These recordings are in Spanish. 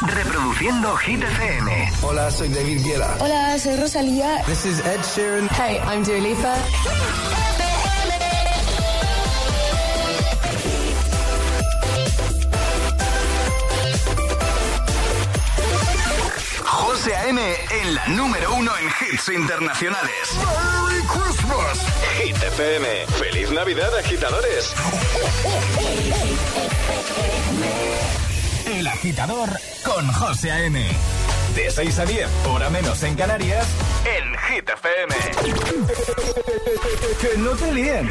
Reproduciendo Hit FM. Hola, soy David Guetta. Hola, soy Rosalía. This is Ed Sheeran. Hey, I'm Dua Lipa. En la número uno en hits internacionales. ¡Merry Christmas! Hit FM. ¡Feliz Navidad, agitadores! El agitador con José A.M. De 6 a 10, hora menos en Canarias, en Hit FM. que no te líen.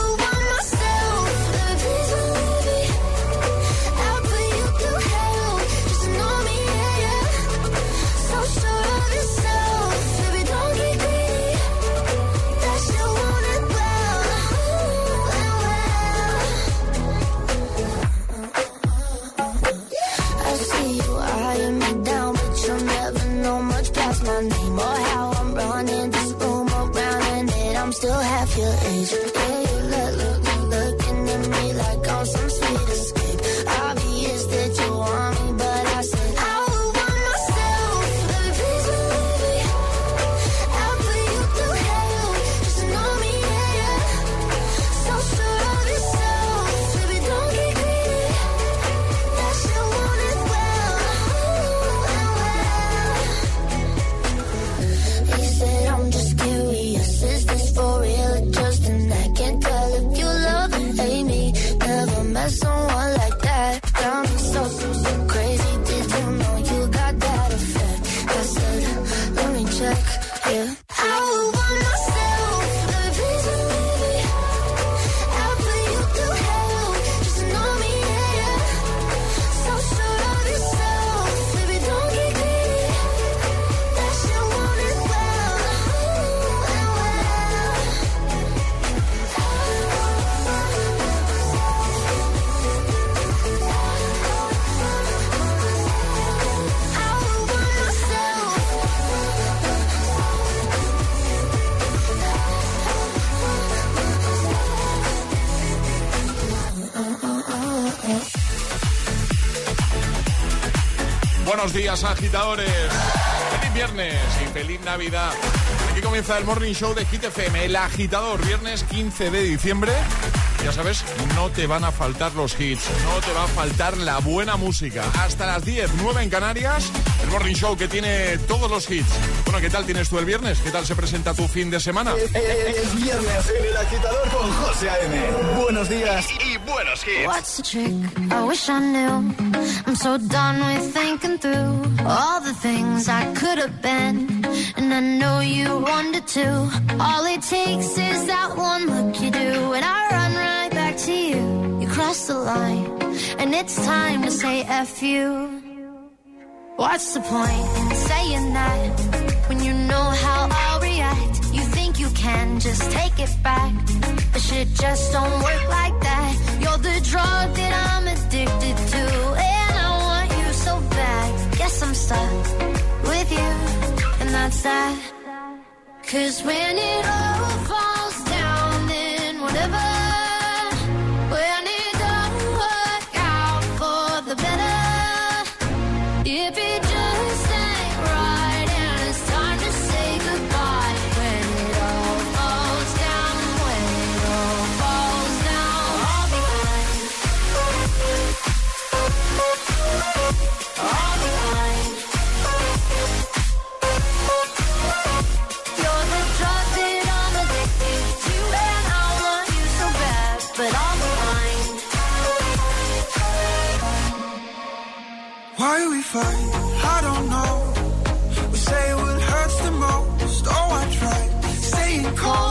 Buenos días, agitadores. Feliz viernes y feliz Navidad. Aquí comienza el Morning Show de Hit FM, el agitador, viernes 15 de diciembre. Ya sabes, no te van a faltar los hits, no te va a faltar la buena música. Hasta las 10, 9 en Canarias, el Morning Show que tiene todos los hits. Bueno, ¿qué tal tienes tú el viernes? ¿Qué tal se presenta tu fin de semana? Es viernes en el agitador con José A.M. Buenos días y buenos hits. What's the trick? I wish I knew. I'm so done with thinking through all the things I could have been. And I know you wanted to. All it takes is that one look you do. And I run right back to you. You cross the line. And it's time to say F you. What's the point in saying that when you know how I'll react? You think you can just take it back, but shit just don't work like that. You're the drug that I'm addicted to, Guess I'm stuck with you, and that's that. Cause when it all falls Why we fight? I don't know. We say what hurts the most. Oh, I try staying cold,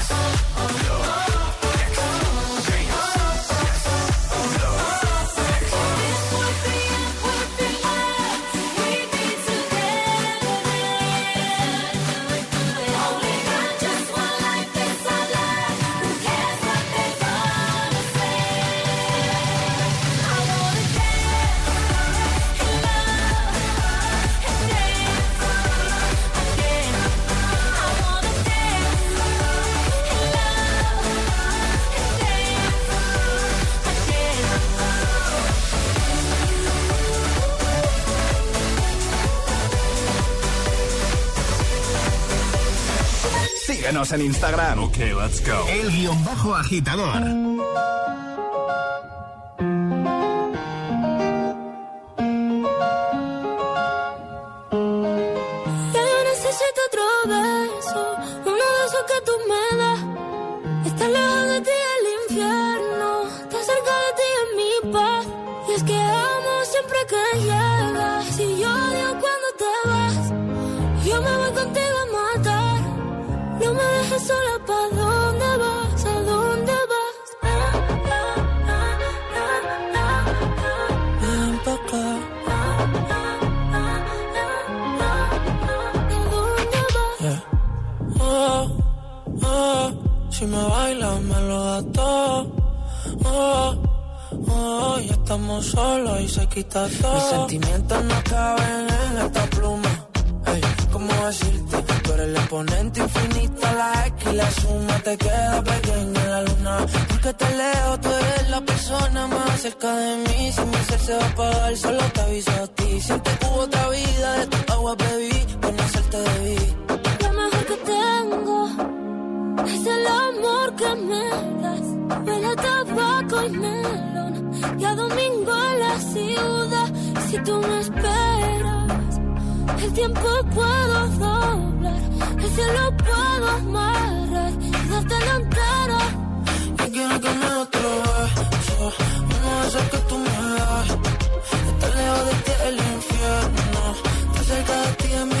Síguenos en Instagram. Ok, let's go. El guion bajo agitador. Mis sentimientos no caben en esta pluma. Ey, ¿cómo decirte? Tú eres el exponente infinito, la X y la suma te queda pequeña la luna. Porque te leo, tú eres la persona más cerca de mí. Si mi ser se va a apagar, solo te aviso a ti. Siente hubo otra vida, de tu agua bebí, con hacerte debí. Lo mejor que tengo es el amor que me das. Huele a tabaco y melón. Y a domingo en la ciudad. Si tú me esperas, el tiempo puedo doblar. El cielo puedo amarrar y dártelo entero. Yo quiero que me otro beso, uno de que tú me das. Estar lejos de ti el infierno, estar cerca de ti es mi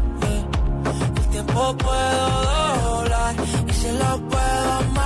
tiempo puedo doblar y se lo puedo amarrar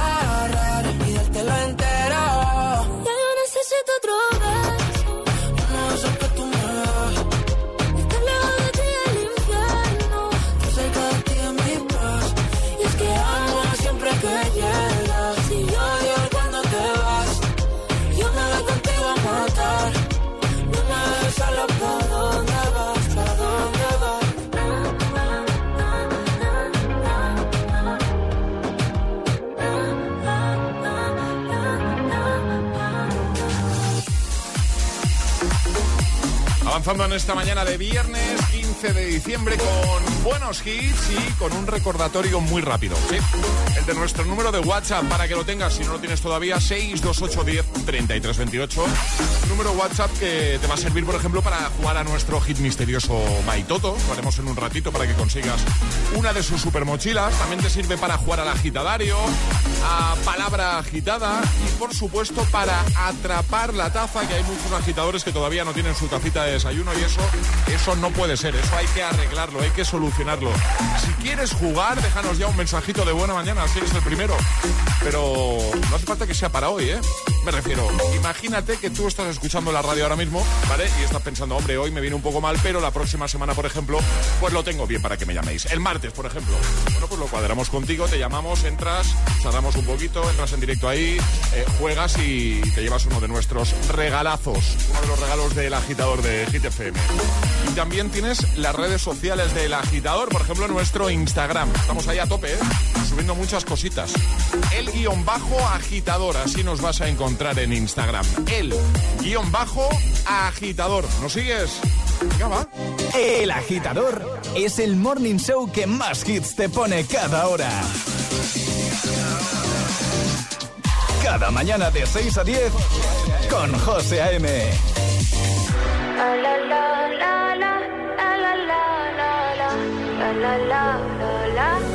Avanzando en esta mañana de viernes 15 de diciembre con buenos hits y con un recordatorio muy rápido. El de nuestro número de WhatsApp para que lo tengas si no lo tienes todavía, 62810 3328. Número WhatsApp que te va a servir, por ejemplo, para jugar a nuestro hit misterioso Maitoto. Lo haremos en un ratito para que consigas una de sus super mochilas. También te sirve para jugar al agitadario, a palabra agitada y, por supuesto, para atrapar la taza, que hay muchos agitadores que todavía no tienen su tacita de desayuno y eso, eso no puede ser. Eso hay que arreglarlo, hay que solucionarlo. Si quieres jugar, déjanos ya un mensajito de buena mañana, si eres el primero. Pero no hace falta que sea para hoy, ¿eh? Me refiero, imagínate que tú estás escuchando la radio ahora mismo, ¿vale? Y estás pensando, hombre, hoy me viene un poco mal, pero la próxima semana, por ejemplo, pues lo tengo bien para que me llaméis. El martes, por ejemplo. Bueno, pues lo cuadramos contigo, te llamamos, entras, charlamos un poquito, entras en directo ahí, eh, juegas y te llevas uno de nuestros regalazos, uno de los regalos del agitador de Hit. Y también tienes las redes sociales del agitador, por ejemplo, nuestro Instagram. Estamos ahí a tope, ¿eh? Subiendo muchas cositas. El guion bajo agitador, así nos vas a encontrar en Instagram. El guion bajo agitador. ¿Nos sigues? Venga, va. El agitador es el morning show que más hits te pone cada hora. Cada mañana de 6 a 10 con José A.M. La la la la la la la la la la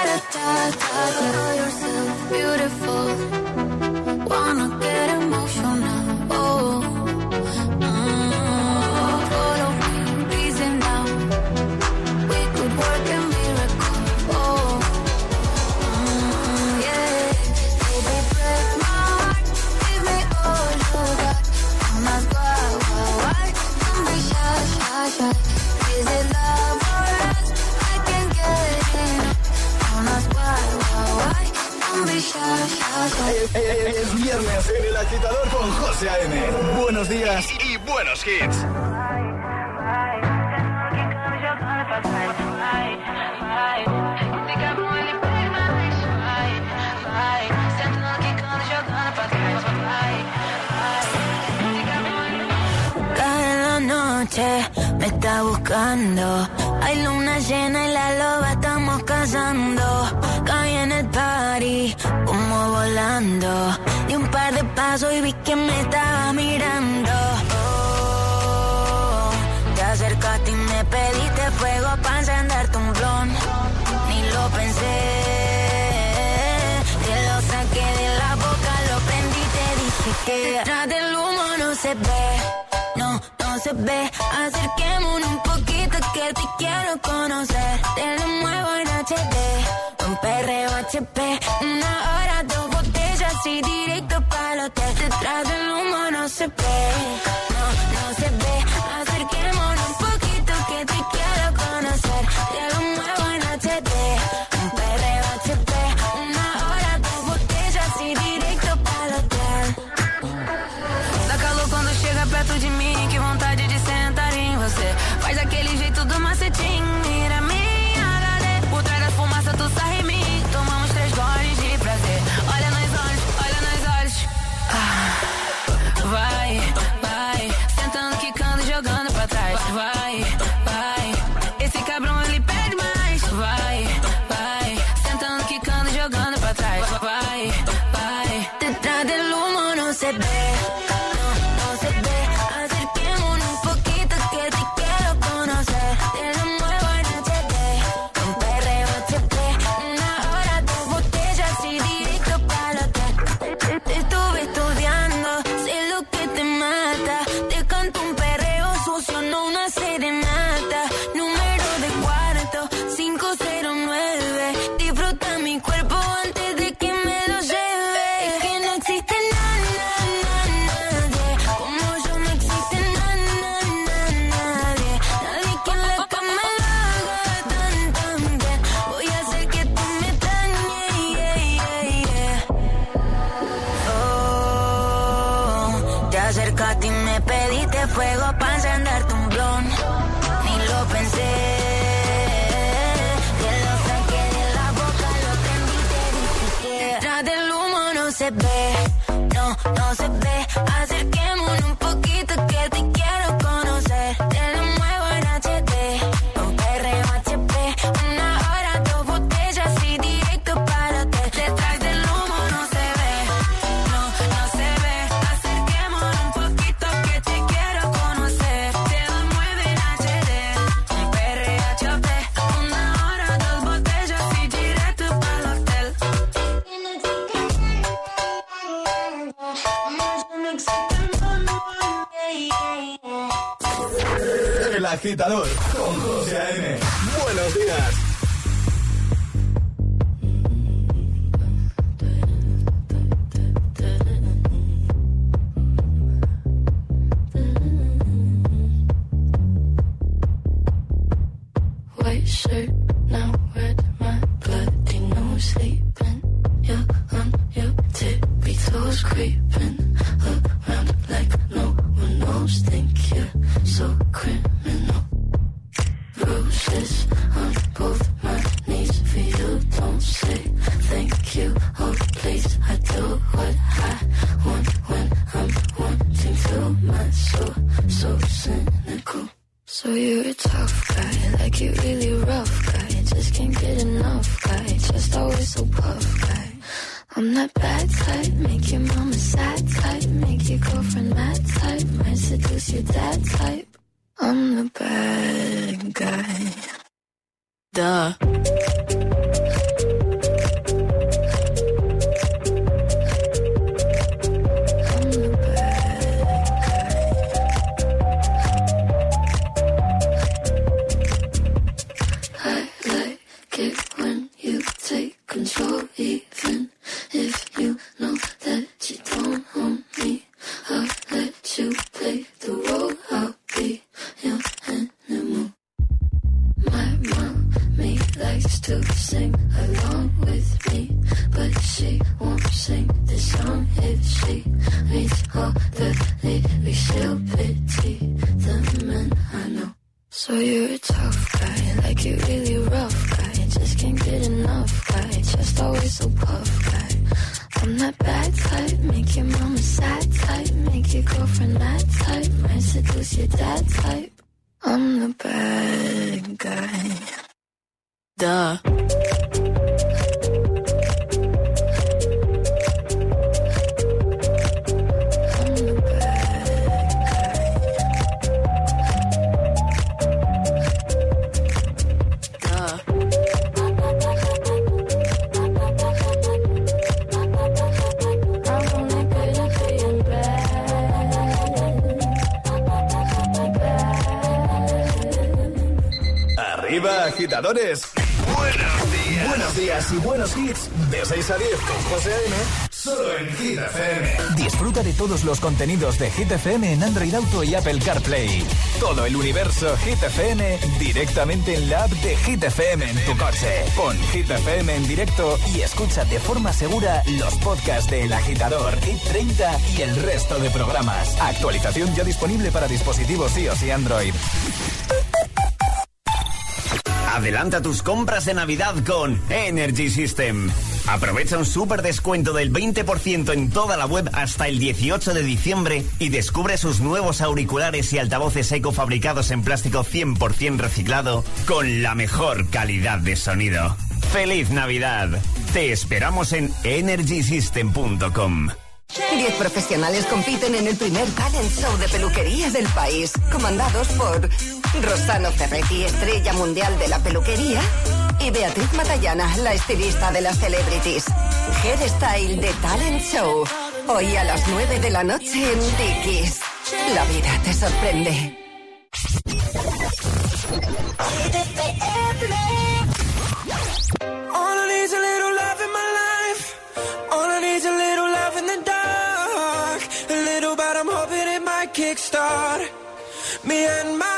you're da beautiful. los hits. Cada noche me está buscando. Hay luna llena y la loba estamos cazando. Caí en el party, como volando. Di un par de pasos y vi que me estaba mirando pediste fuego para encenderte un blon. Ni lo pensé. Te lo saqué de la boca, lo prendí te dije que detrás del humo no se ve. No, no se ve. Acerquémonos un poquito que te quiero conocer. Te lo muevo en HD. Un perreo HP. Una hora, dos botellas y directo para el hotel. Detrás del humo no se ve. No, no se ve. Girlfriend mad type, might seduce your dad type. I'm the bad guy. Duh. Agitadores. Buenos días. Buenos días y buenos hits. De 6 a 10 con José A.M. Solo en Hit FM. Disfruta de todos los contenidos de Hit FM en Android Auto y Apple CarPlay. Todo el universo Hit FM directamente en la app de Hit FM en tu coche. Pon Hit FM en directo y escucha de forma segura los podcasts de El Agitador, Hit 30 y el resto de programas. Actualización ya disponible para dispositivos iOS y Android. Adelanta tus compras de Navidad con Energy System. Aprovecha un súper descuento del 20% en toda la web hasta el 18 de diciembre y descubre sus nuevos auriculares y altavoces eco fabricados en plástico 100% reciclado con la mejor calidad de sonido. ¡Feliz Navidad! Te esperamos en energysystem.com. Diez profesionales compiten en el primer talent show de peluquería del país, comandados por Rosano Ferretti, estrella mundial de la peluquería, y Beatriz Matallana, la estilista de las celebrities. Hairstyle de Talent Show, hoy a las 9 de la noche en Dickies. La vida te sorprende. All I need's a little love in my life. All I need's a little love in the dark. A little, but I'm hoping it might kickstart me and my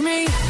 me.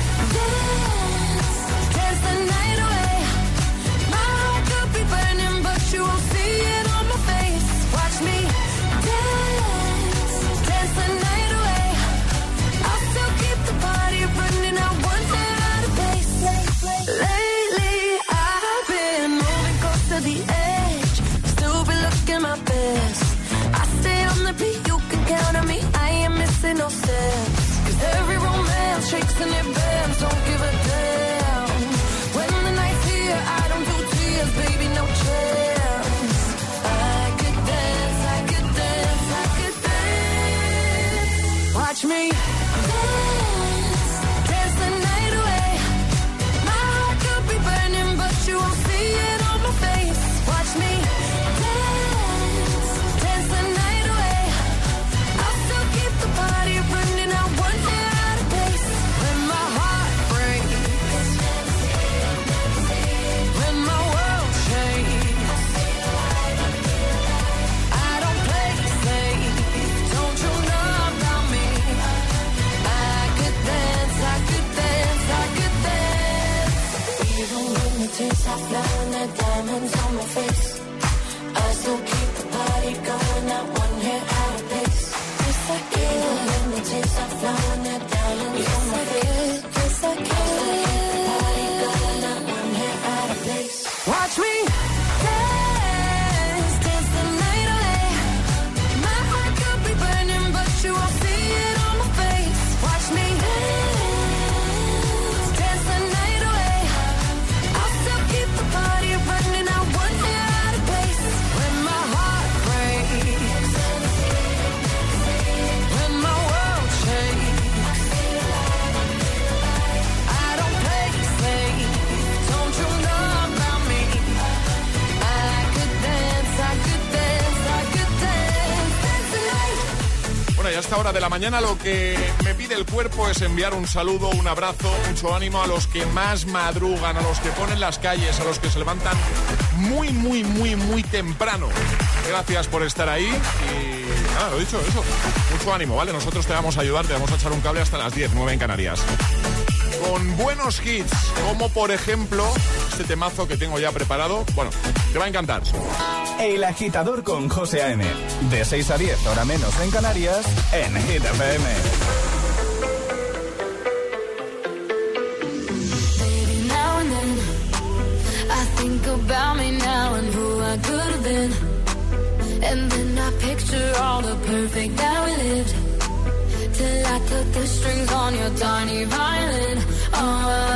me. De la mañana lo que me pide el cuerpo es enviar un saludo, un abrazo, mucho ánimo a los que más madrugan, a los que ponen las calles, a los que se levantan muy, muy, muy, muy temprano. Gracias por estar ahí y nada, lo dicho, eso. Mucho ánimo, ¿vale? Nosotros te vamos a ayudar, te vamos a echar un cable hasta las 10, 9 en Canarias. Con buenos hits, como por ejemplo este temazo que tengo ya preparado. Bueno, te va a encantar. El agitador con José A.M. De 6 a 10, hora menos en Canarias, en Hit FM. Now and then, I think about me now and who I could have been. And then I picture all the perfect that we lived. Till I cut the strings on your tiny violin. Oh,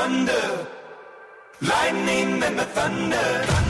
thunder. Lightning and the thunder. thunder.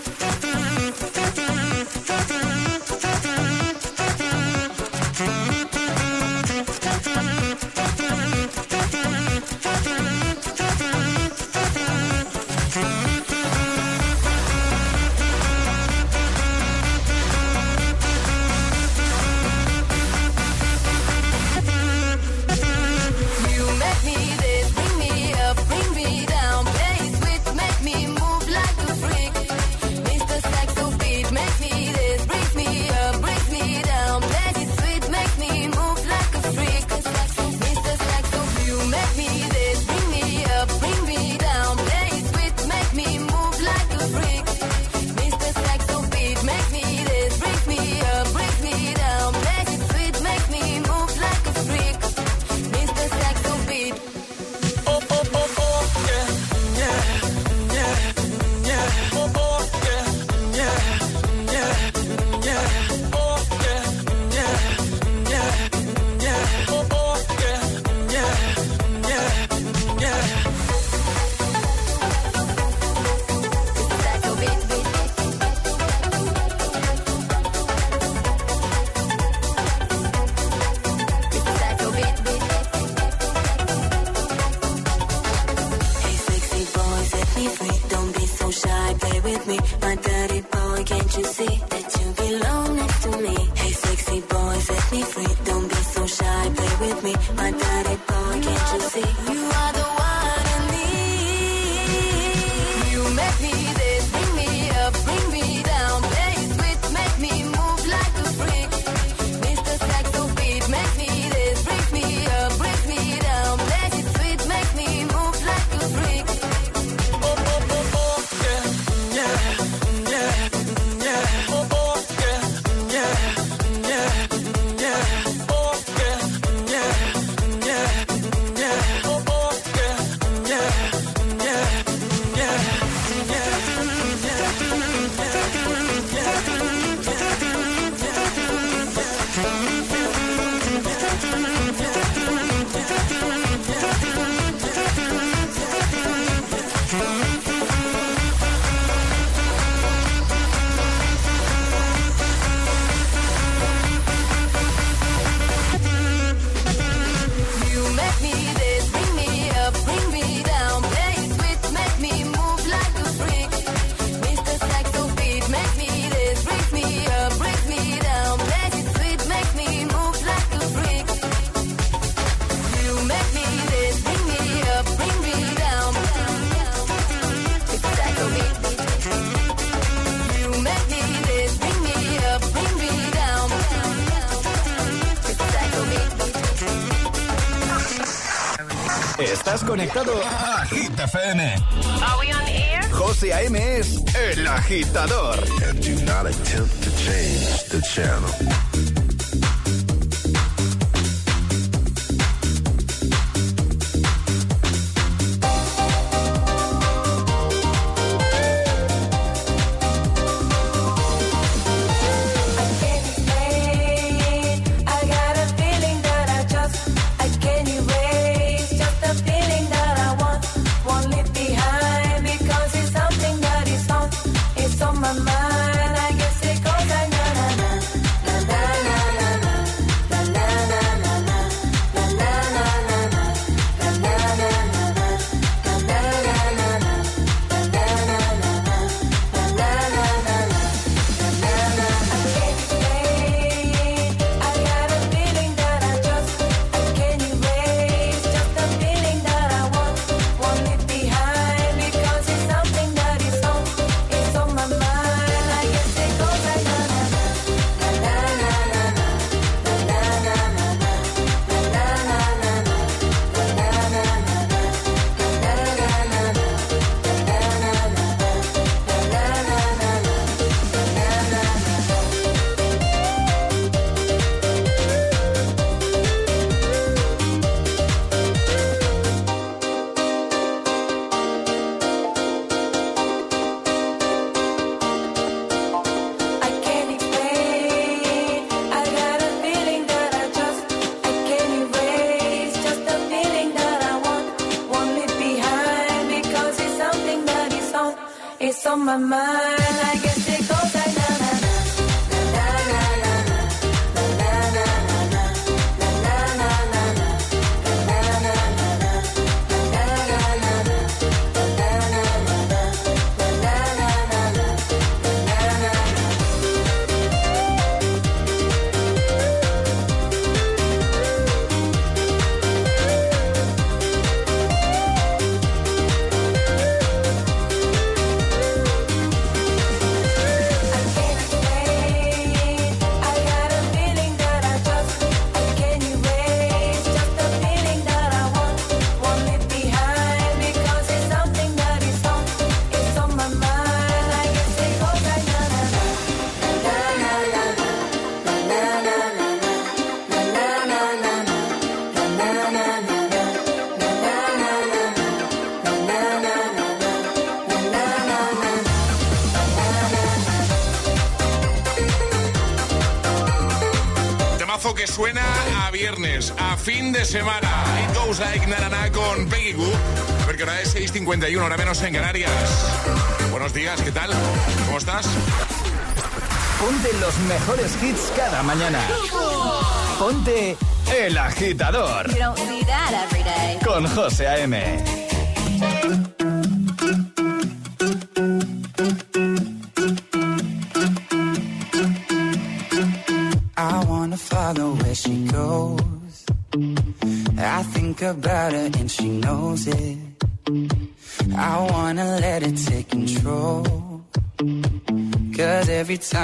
see. Agitador. Fin de semana. It goes like Naraná con Peggy Goo. A ver que hora es 6.51, hora menos en Canarias. Buenos días, ¿qué tal? ¿Cómo estás? Ponte los mejores hits cada mañana. Ponte El Agitador. Con José A.M.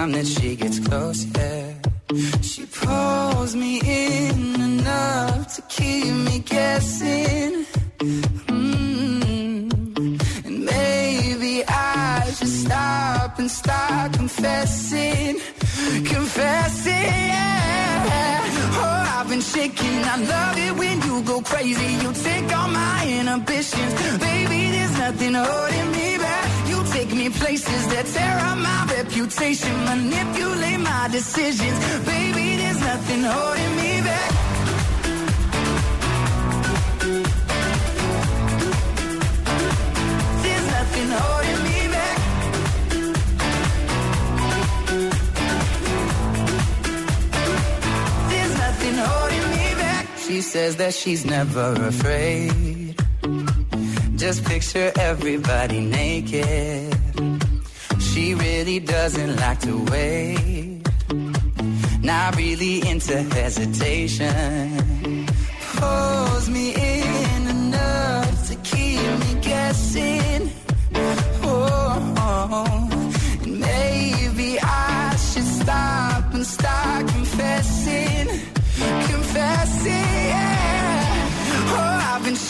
time that she gets reputation. Manipulate my decisions. Baby, there's nothing holding me back. There's nothing holding me back. There's nothing holding me back. She says that she's never afraid. Just picture everybody naked. She really doesn't like to wait. Not really into hesitation. Pulls me in enough to keep me guessing. Oh, and maybe I should stop and start confessing, confessing.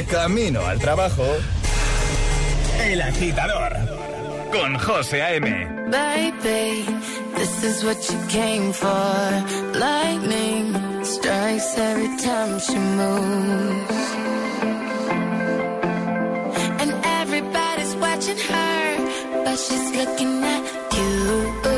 De camino al trabajo. El agitador. Con José A.M. Baby, this is what you came for. Lightning strikes every time she moves. And everybody's watching her, but she's looking at you.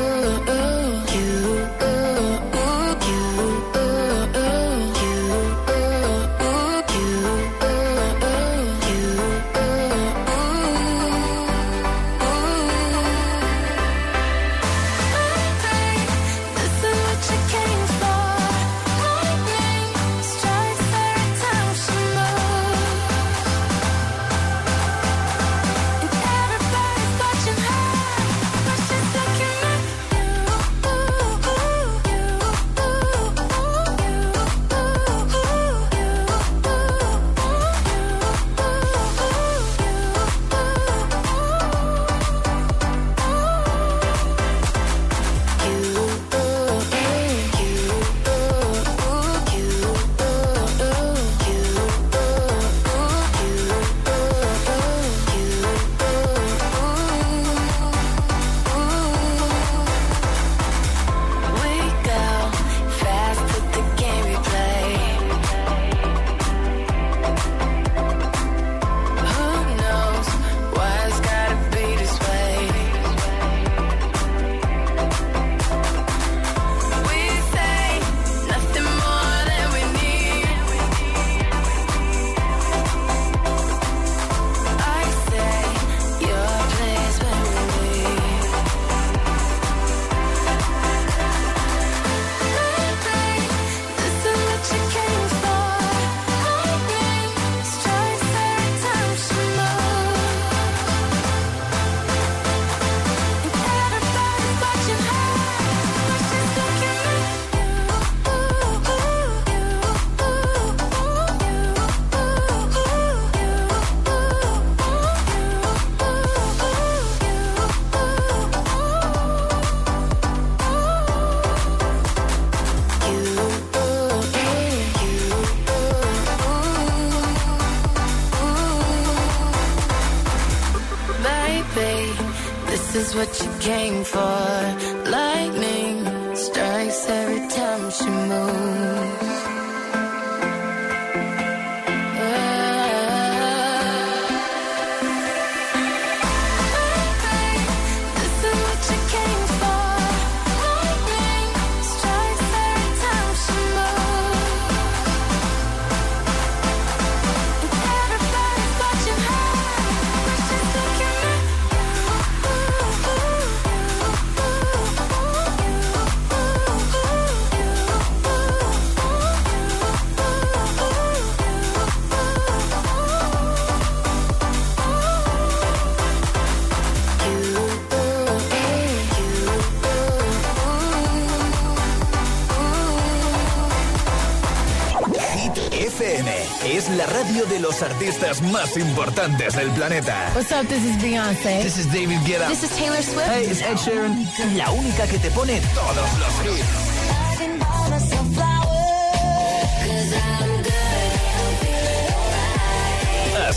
Los artistas más importantes del planeta. What's up, this is Beyoncé. This is David Guetta. This is Taylor Swift. Hey, it's Ed Sheeran. La única que te pone todos los hits.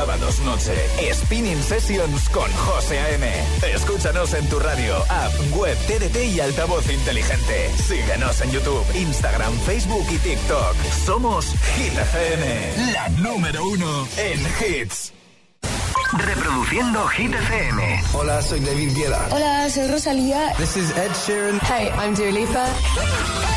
Sábados noche, Spinning Sessions con José A.M. Escúchanos en tu radio, app, web, TDT y altavoz inteligente. Síguenos en YouTube, Instagram, Facebook y TikTok. Somos Hit FM, la número uno en hits. Reproduciendo Hit FM. Hola, soy David Guetta. Hola, soy Rosalía. This is Ed Sheeran. Hey, I'm Dua Lipa.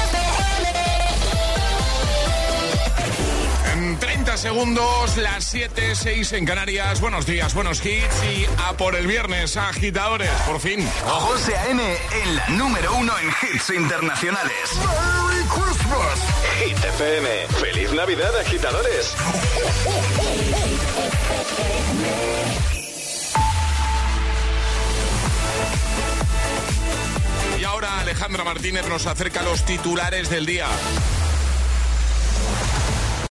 30 segundos, las 7, 6 en Canarias. Buenos días, buenos hits y a por el viernes, agitadores, por fin. José A.M. en la número uno en hits internacionales. ¡Merry Christmas! Hit FM. ¡Feliz Navidad, agitadores! Y ahora Alejandra Martínez nos acerca los titulares del día.